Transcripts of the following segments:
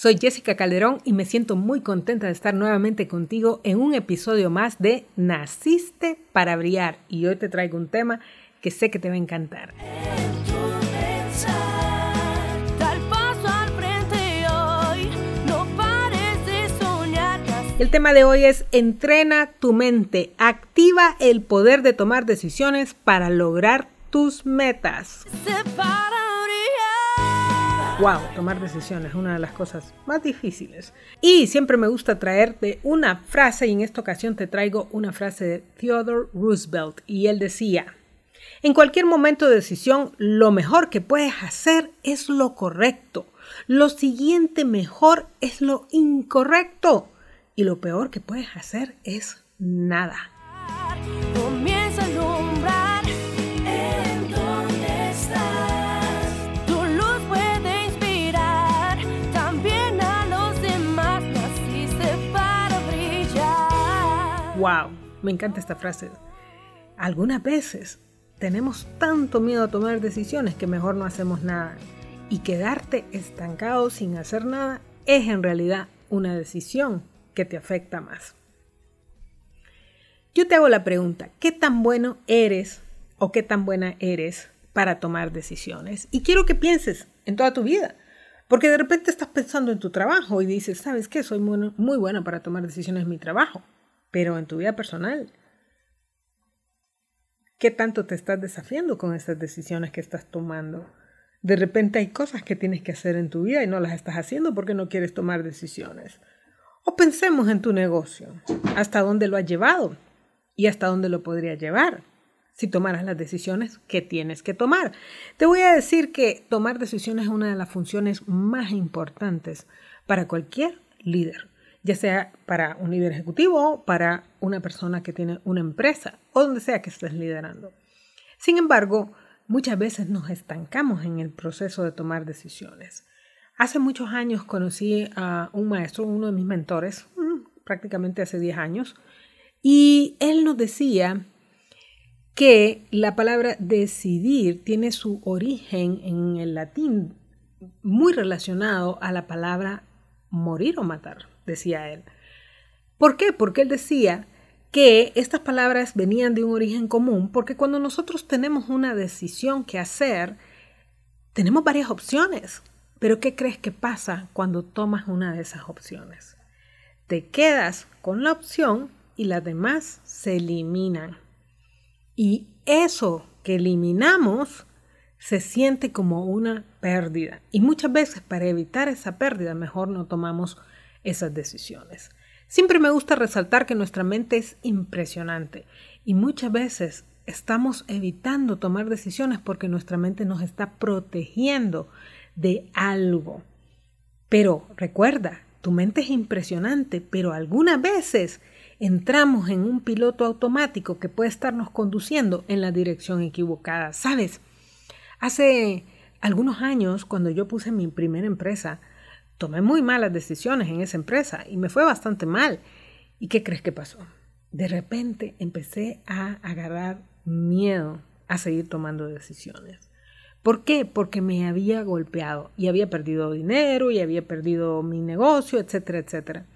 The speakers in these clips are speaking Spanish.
Soy Jessica Calderón y me siento muy contenta de estar nuevamente contigo en un episodio más de Naciste para brillar y hoy te traigo un tema que sé que te va a encantar. El tema de hoy es entrena tu mente, activa el poder de tomar decisiones para lograr tus metas. Wow, tomar decisiones es una de las cosas más difíciles. Y siempre me gusta traerte una frase y en esta ocasión te traigo una frase de Theodore Roosevelt y él decía, en cualquier momento de decisión, lo mejor que puedes hacer es lo correcto. Lo siguiente mejor es lo incorrecto. Y lo peor que puedes hacer es nada. Wow, me encanta esta frase. Algunas veces tenemos tanto miedo a tomar decisiones que mejor no hacemos nada. Y quedarte estancado sin hacer nada es en realidad una decisión que te afecta más. Yo te hago la pregunta, ¿qué tan bueno eres o qué tan buena eres para tomar decisiones? Y quiero que pienses en toda tu vida. Porque de repente estás pensando en tu trabajo y dices, ¿sabes qué? Soy muy, muy buena para tomar decisiones en mi trabajo pero en tu vida personal, ¿qué tanto te estás desafiando con esas decisiones que estás tomando? De repente hay cosas que tienes que hacer en tu vida y no las estás haciendo porque no quieres tomar decisiones. O pensemos en tu negocio, hasta dónde lo has llevado y hasta dónde lo podría llevar si tomaras las decisiones que tienes que tomar. Te voy a decir que tomar decisiones es una de las funciones más importantes para cualquier líder ya sea para un líder ejecutivo, para una persona que tiene una empresa o donde sea que estés liderando. Sin embargo, muchas veces nos estancamos en el proceso de tomar decisiones. Hace muchos años conocí a un maestro, uno de mis mentores, mm, prácticamente hace 10 años, y él nos decía que la palabra decidir tiene su origen en el latín muy relacionado a la palabra morir o matar decía él. ¿Por qué? Porque él decía que estas palabras venían de un origen común, porque cuando nosotros tenemos una decisión que hacer, tenemos varias opciones. Pero ¿qué crees que pasa cuando tomas una de esas opciones? Te quedas con la opción y las demás se eliminan. Y eso que eliminamos se siente como una pérdida. Y muchas veces para evitar esa pérdida mejor no tomamos esas decisiones. Siempre me gusta resaltar que nuestra mente es impresionante y muchas veces estamos evitando tomar decisiones porque nuestra mente nos está protegiendo de algo. Pero recuerda, tu mente es impresionante, pero algunas veces entramos en un piloto automático que puede estarnos conduciendo en la dirección equivocada. ¿Sabes? Hace algunos años, cuando yo puse mi primera empresa, tomé muy malas decisiones en esa empresa y me fue bastante mal. ¿Y qué crees que pasó? De repente empecé a agarrar miedo a seguir tomando decisiones. ¿Por qué? Porque me había golpeado y había perdido dinero y había perdido mi negocio, etcétera, etcétera.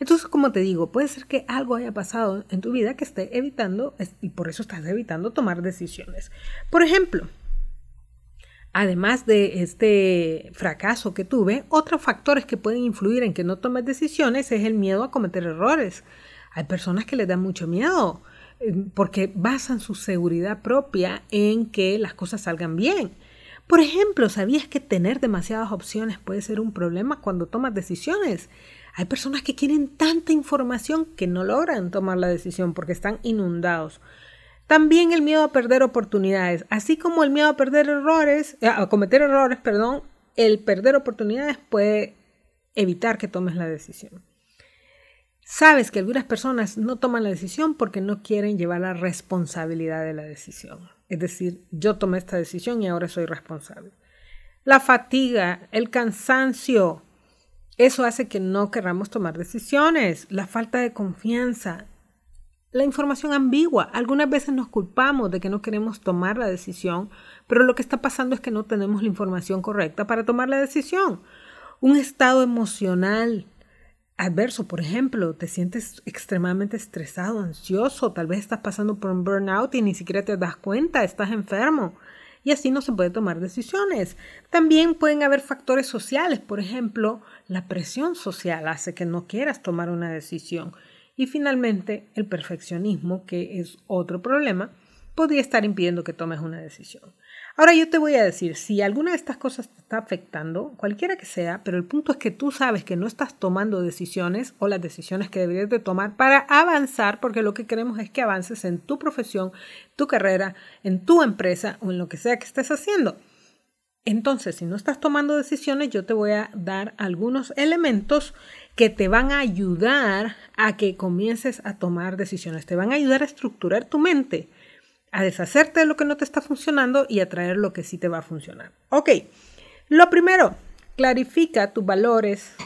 Entonces, como te digo, puede ser que algo haya pasado en tu vida que esté evitando y por eso estás evitando tomar decisiones. Por ejemplo, Además de este fracaso que tuve, otros factores que pueden influir en que no tomes decisiones es el miedo a cometer errores. Hay personas que les dan mucho miedo eh, porque basan su seguridad propia en que las cosas salgan bien. Por ejemplo, ¿sabías que tener demasiadas opciones puede ser un problema cuando tomas decisiones? Hay personas que quieren tanta información que no logran tomar la decisión porque están inundados. También el miedo a perder oportunidades, así como el miedo a perder errores, eh, a cometer errores, perdón, el perder oportunidades puede evitar que tomes la decisión. Sabes que algunas personas no toman la decisión porque no quieren llevar la responsabilidad de la decisión. Es decir, yo tomé esta decisión y ahora soy responsable. La fatiga, el cansancio, eso hace que no queramos tomar decisiones. La falta de confianza, la información ambigua. Algunas veces nos culpamos de que no queremos tomar la decisión, pero lo que está pasando es que no tenemos la información correcta para tomar la decisión. un estado emocional adverso, por ejemplo, te sientes extremadamente estresado, ansioso, tal vez estás pasando por un burnout y ni siquiera te das cuenta, estás enfermo. Y así no se puede tomar decisiones. También pueden haber factores sociales, por ejemplo, la presión social hace que no quieras tomar una decisión. Y finalmente, el perfeccionismo, que es otro problema, podría estar impidiendo que tomes una decisión. Ahora yo te voy a decir, si alguna de estas cosas te está afectando, cualquiera que sea, pero el punto es que tú sabes que no estás tomando decisiones o las decisiones que deberías de tomar para avanzar, porque lo que queremos es que avances en tu profesión, tu carrera, en tu empresa o en lo que sea que estés haciendo. Entonces, si no estás tomando decisiones, yo te voy a dar algunos elementos que te van a ayudar a que comiences a tomar decisiones, te van a ayudar a estructurar tu mente a deshacerte de lo que no te está funcionando y a traer lo que sí te va a funcionar. Ok, lo primero, clarifica tus valores,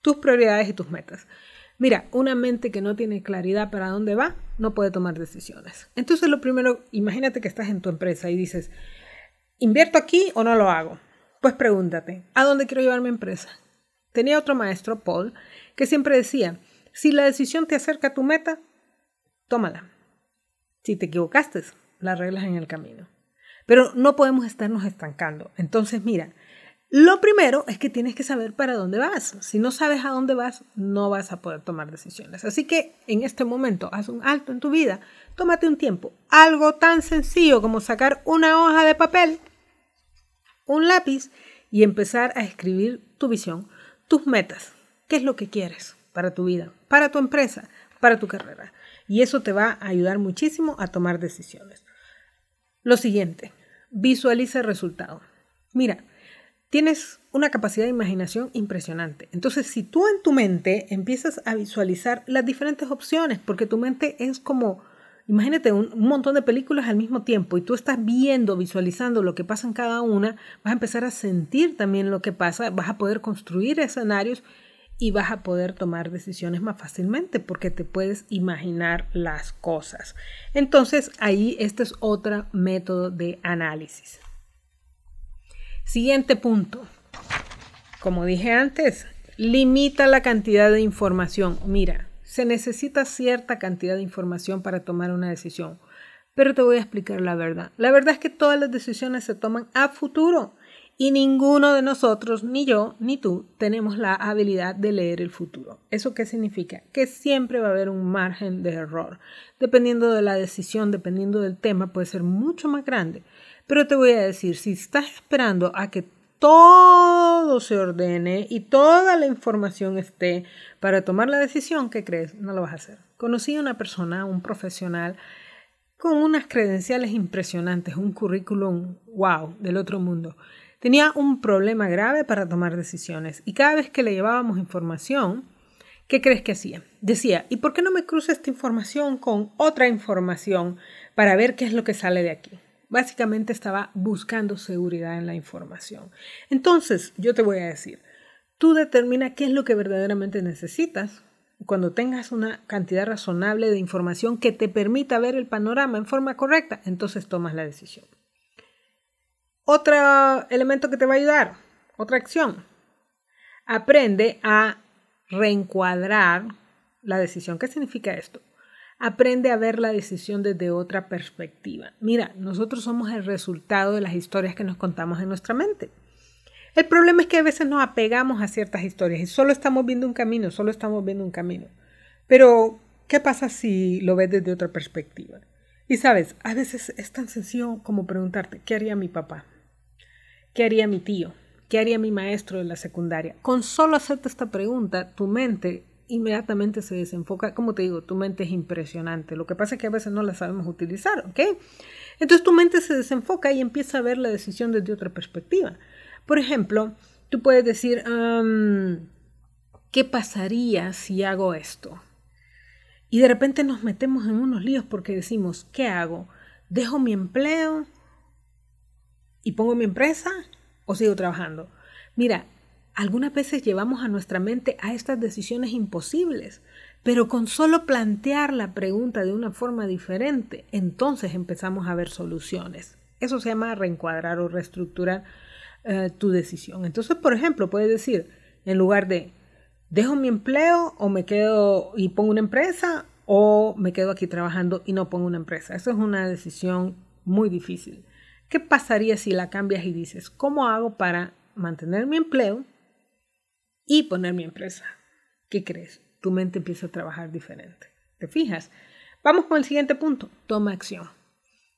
tus prioridades y tus metas. Mira, una mente que no tiene claridad para dónde va, no puede tomar decisiones. Entonces, lo primero, imagínate que estás en tu empresa y dices, ¿invierto aquí o no lo hago? Pues pregúntate, ¿a dónde quiero llevar mi empresa? Tenía otro maestro, Paul, que siempre decía, si la decisión te acerca a tu meta, tómala. Si te equivocaste, las reglas en el camino. Pero no podemos estarnos estancando. Entonces, mira, lo primero es que tienes que saber para dónde vas. Si no sabes a dónde vas, no vas a poder tomar decisiones. Así que en este momento, haz un alto en tu vida, tómate un tiempo. Algo tan sencillo como sacar una hoja de papel, un lápiz y empezar a escribir tu visión, tus metas. ¿Qué es lo que quieres para tu vida, para tu empresa, para tu carrera? Y eso te va a ayudar muchísimo a tomar decisiones. Lo siguiente, visualiza el resultado. Mira, tienes una capacidad de imaginación impresionante. Entonces, si tú en tu mente empiezas a visualizar las diferentes opciones, porque tu mente es como, imagínate un, montón de películas al mismo tiempo y tú estás viendo, visualizando lo que pasa en cada una, vas a empezar a sentir también lo que pasa, vas a poder construir escenarios y vas a poder tomar decisiones más fácilmente porque te puedes imaginar las cosas. Entonces ahí este es otro método de análisis. Siguiente punto. Como dije antes, limita la cantidad de información. Mira, se necesita cierta cantidad de información para tomar una decisión. Pero te voy a explicar la verdad. La verdad es que todas las decisiones se toman a futuro y ninguno de nosotros, ni yo, ni tú, tenemos la habilidad de leer el futuro. ¿Eso qué significa? Que siempre va a haber un margen de error. Dependiendo de la decisión, dependiendo del tema, puede ser mucho más grande. Pero te voy a decir, si estás esperando a que todo se ordene y toda la información esté para tomar la decisión, ¿qué crees? No lo vas a hacer. Conocí a una persona, un profesional, con unas credenciales impresionantes, un currículum wow del otro mundo. Tenía un problema grave para tomar decisiones y cada vez que le llevábamos información, ¿qué crees que hacía? Decía, ¿y por qué no me cruza esta información con otra información para ver qué es lo que sale de aquí? Básicamente estaba buscando seguridad en la información. Entonces, yo te voy a decir, tú determina qué es lo que verdaderamente necesitas. Cuando tengas una cantidad razonable de información que te permita ver el panorama en forma correcta, entonces tomas la decisión. Otro elemento que te va a ayudar, otra acción. Aprende a reencuadrar la decisión. ¿Qué significa esto? Aprende a ver la decisión desde otra perspectiva. Mira, nosotros somos el resultado de las historias que nos contamos en nuestra mente. El problema es que a veces nos apegamos a ciertas historias y solo estamos viendo un camino, solo estamos viendo un camino. Pero, ¿qué pasa si lo ves desde otra perspectiva? Y sabes, a veces es tan sencillo como preguntarte, ¿qué haría mi papá? ¿Qué haría mi tío? ¿Qué haría mi maestro de la secundaria? Con solo hacerte esta pregunta, tu mente inmediatamente se desenfoca. Como te digo, tu mente es impresionante. Lo que pasa es que a veces no la sabemos utilizar, ¿ok? Entonces tu mente se desenfoca y empieza a ver la decisión desde otra perspectiva. Por ejemplo, tú puedes decir, ¿qué pasaría si hago esto? Y de repente nos metemos en unos líos porque decimos, ¿qué hago? ¿Dejo mi empleo? y pongo mi empresa o sigo trabajando. Mira, algunas veces llevamos a nuestra mente a estas decisiones imposibles, pero con solo plantear la pregunta de una forma diferente, entonces empezamos a ver soluciones. Eso se llama reencuadrar o reestructurar eh, tu decisión. Entonces, por ejemplo, puedes decir, en lugar de dejo mi empleo o me quedo y pongo una empresa o me quedo aquí trabajando y no pongo una empresa. Eso es una decisión muy difícil. ¿Qué pasaría si la cambias y dices, ¿cómo hago para mantener mi empleo y poner mi empresa? ¿Qué crees? Tu mente empieza a trabajar diferente. ¿Te fijas? Vamos con el siguiente punto. Toma acción.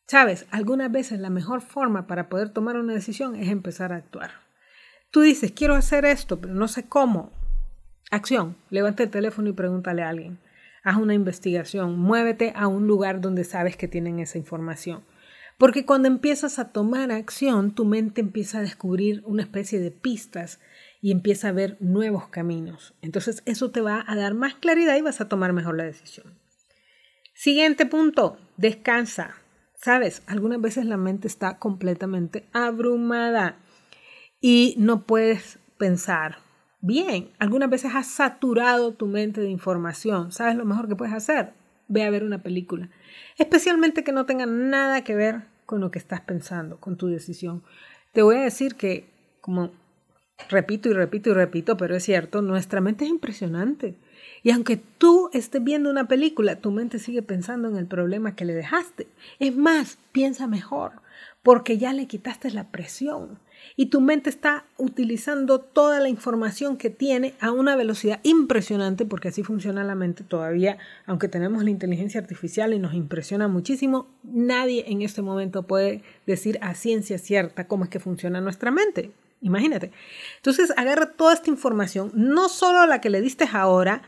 Sabes, algunas veces la mejor forma para poder tomar una decisión es empezar a actuar. Tú dices, quiero hacer esto, pero no sé cómo. Acción. Levanta el teléfono y pregúntale a alguien. Haz una investigación. Muévete a un lugar donde sabes que tienen esa información. Porque cuando empiezas a tomar acción, tu mente empieza a descubrir una especie de pistas y empieza a ver nuevos caminos. Entonces eso te va a dar más claridad y vas a tomar mejor la decisión. Siguiente punto, descansa. Sabes, algunas veces la mente está completamente abrumada y no puedes pensar bien. Algunas veces has saturado tu mente de información. ¿Sabes lo mejor que puedes hacer? Ve a ver una película. Especialmente que no tenga nada que ver con lo que estás pensando, con tu decisión. Te voy a decir que, como repito y repito y repito, pero es cierto, nuestra mente es impresionante. Y aunque tú estés viendo una película, tu mente sigue pensando en el problema que le dejaste. Es más, piensa mejor, porque ya le quitaste la presión. Y tu mente está utilizando toda la información que tiene a una velocidad impresionante, porque así funciona la mente todavía, aunque tenemos la inteligencia artificial y nos impresiona muchísimo, nadie en este momento puede decir a ciencia cierta cómo es que funciona nuestra mente. Imagínate. Entonces agarra toda esta información, no solo la que le diste ahora,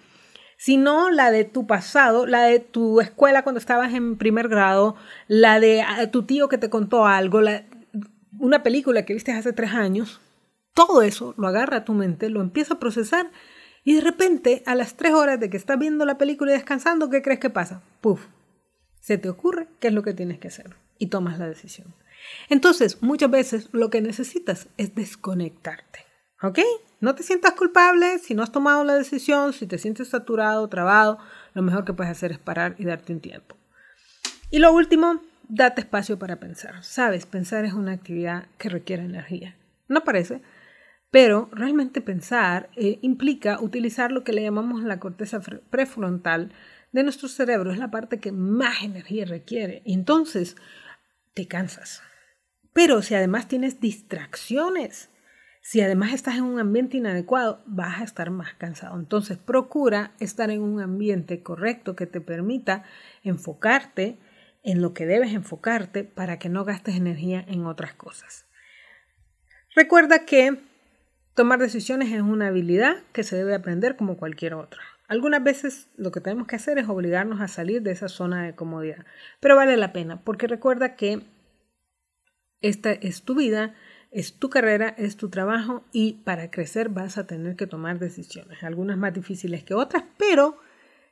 sino la de tu pasado, la de tu escuela cuando estabas en primer grado, la de ah, tu tío que te contó algo, una película que viste hace tres años. Todo eso lo agarra a tu mente, lo empieza a procesar y de repente a las tres horas de que estás viendo la película y descansando, ¿qué crees que pasa? Puf, se te ocurre qué es lo que tienes que hacer y tomas la decisión. Entonces, muchas veces lo que necesitas es desconectarte. ¿Ok? No te sientas culpable si no has tomado la decisión, si te sientes saturado, trabado, lo mejor que puedes hacer es parar y darte un tiempo. Y lo último, date espacio para pensar. Sabes, pensar es una actividad que requiere energía. No parece, pero realmente pensar eh, implica utilizar lo que le llamamos la corteza prefrontal de nuestro cerebro. Es la parte que más energía requiere. entonces, te cansas. Pero si además tienes distracciones, si además estás en un ambiente inadecuado, vas a estar más cansado. Entonces, procura estar en un ambiente correcto que te permita enfocarte en lo que debes enfocarte para que no gastes energía en otras cosas. Recuerda que tomar decisiones es una habilidad que se debe aprender como cualquier otra. Algunas veces lo que tenemos que hacer es obligarnos a salir de esa zona de comodidad, pero vale la pena porque recuerda que esta es tu vida es tu carrera, es tu trabajo y para crecer vas a tener que tomar decisiones, algunas más difíciles que otras, pero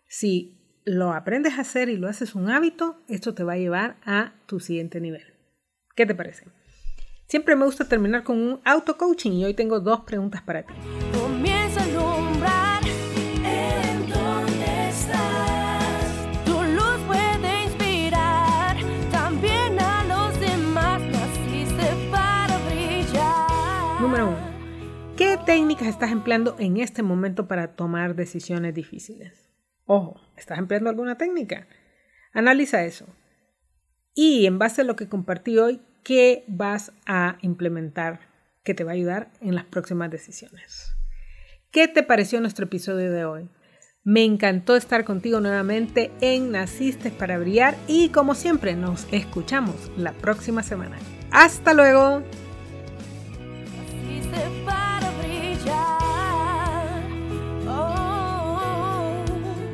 si lo aprendes a hacer y lo haces un hábito, esto te va a llevar a tu siguiente nivel. ¿Qué te parece? Siempre me gusta terminar con un auto coaching y hoy tengo dos preguntas para ti. Técnicas estás empleando en este momento para tomar decisiones difíciles? Ojo, ¿estás empleando alguna técnica? Analiza eso. Y en base a lo que compartí hoy, ¿qué vas a implementar que te va a ayudar en las próximas decisiones? ¿Qué te pareció nuestro episodio de hoy? Me encantó estar contigo nuevamente en Naciste para Brillar y como siempre nos escuchamos la próxima semana. Hasta luego.